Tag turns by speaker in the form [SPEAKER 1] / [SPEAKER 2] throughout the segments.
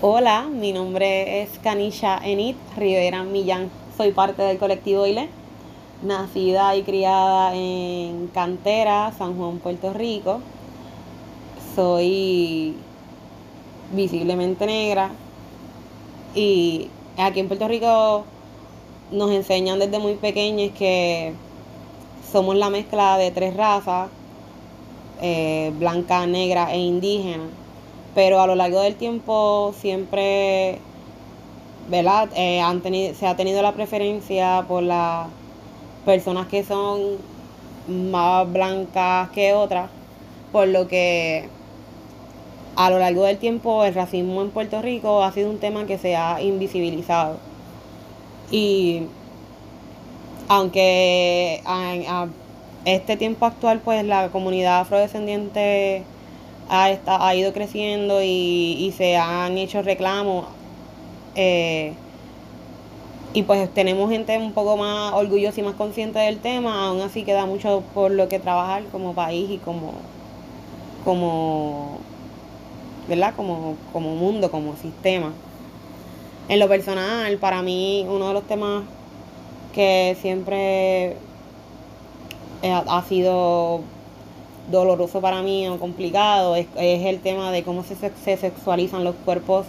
[SPEAKER 1] Hola, mi nombre es Kanisha Enid Rivera Millán. Soy parte del colectivo ILE, nacida y criada en Cantera, San Juan, Puerto Rico. Soy visiblemente negra y aquí en Puerto Rico nos enseñan desde muy pequeños que somos la mezcla de tres razas, eh, blanca, negra e indígena pero a lo largo del tiempo siempre, ¿verdad? Eh, han se ha tenido la preferencia por las personas que son más blancas que otras, por lo que a lo largo del tiempo el racismo en Puerto Rico ha sido un tema que se ha invisibilizado. Y aunque a, este tiempo actual pues la comunidad afrodescendiente ha, ha ido creciendo y, se han hecho reclamos. Eh, y pues tenemos gente un poco más orgullosa y más consciente del tema, aún así queda mucho por lo que trabajar como país y como, como, ¿verdad? Como, como mundo, como sistema. En lo personal, para mí, uno de los temas que siempre ha sido doloroso para mí o complicado es, el tema de cómo se, sexualizan los cuerpos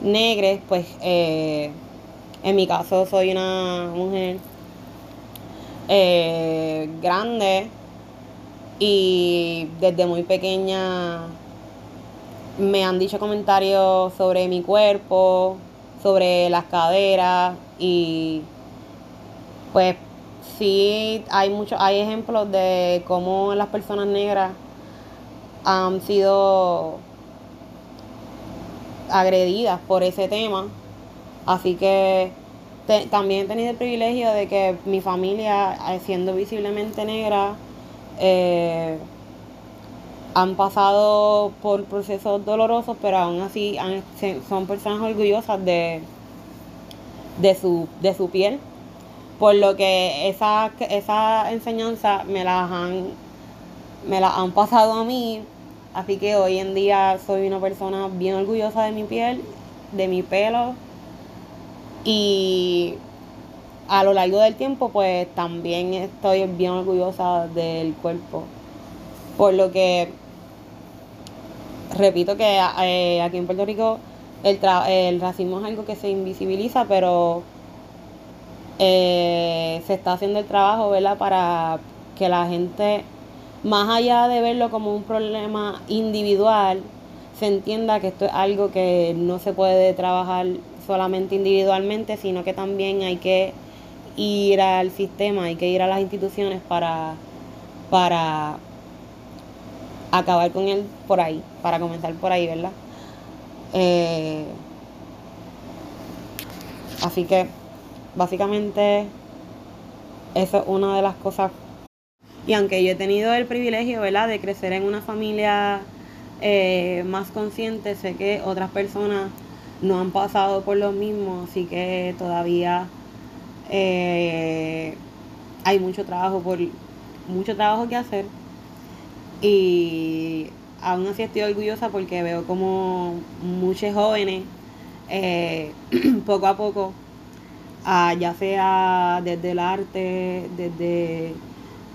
[SPEAKER 1] negros, pues eh, en mi caso soy una mujer eh, grande y desde muy pequeña me han dicho comentarios sobre mi cuerpo, sobre las caderas y pues sí hay muchos, hay ejemplos de cómo las personas negras han sido agredidas por ese tema. Así que también he tenido el privilegio de que mi familia, eh, siendo visiblemente negra, eh, han pasado por procesos dolorosos, pero aún así son personas orgullosas de, de, su, de su piel por lo que esa, esa enseñanza me las han me la han pasado a mí. Así que hoy en día soy una persona bien orgullosa de mi piel de mi pelo. Y a lo largo del tiempo pues también estoy bien orgullosa del cuerpo. Por lo que repito que eh, aquí en Puerto Rico el, el racismo es algo que se invisibiliza pero eh, se está haciendo el trabajo, ¿verdad? Para que la gente, más allá de verlo como un problema individual, se entienda que esto es algo que no se puede trabajar solamente individualmente, sino que también hay que ir al sistema, hay que ir a las instituciones para, para acabar con él por ahí, para comenzar por ahí, ¿verdad? Eh, así que Básicamente, eso es una de las cosas. Y aunque yo he tenido el privilegio, ¿verdad?, de crecer en una familia eh, más consciente, sé que otras personas no han pasado por lo mismo, así que todavía eh, hay mucho trabajo por mucho trabajo que hacer. Y aún así estoy orgullosa porque veo como muchos jóvenes eh, poco a poco ya sea desde el arte, desde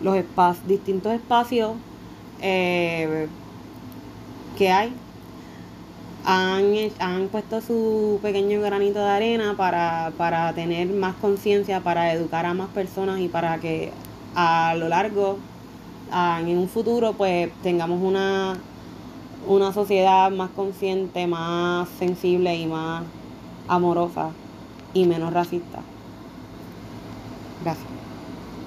[SPEAKER 1] los espacios, distintos espacios eh, que hay, han, han, puesto su pequeño granito de arena para, para tener más conciencia, para educar a más personas y para que a lo largo, en un futuro, pues tengamos una, una sociedad más consciente, más sensible y más amorosa y menos racista. Gracias.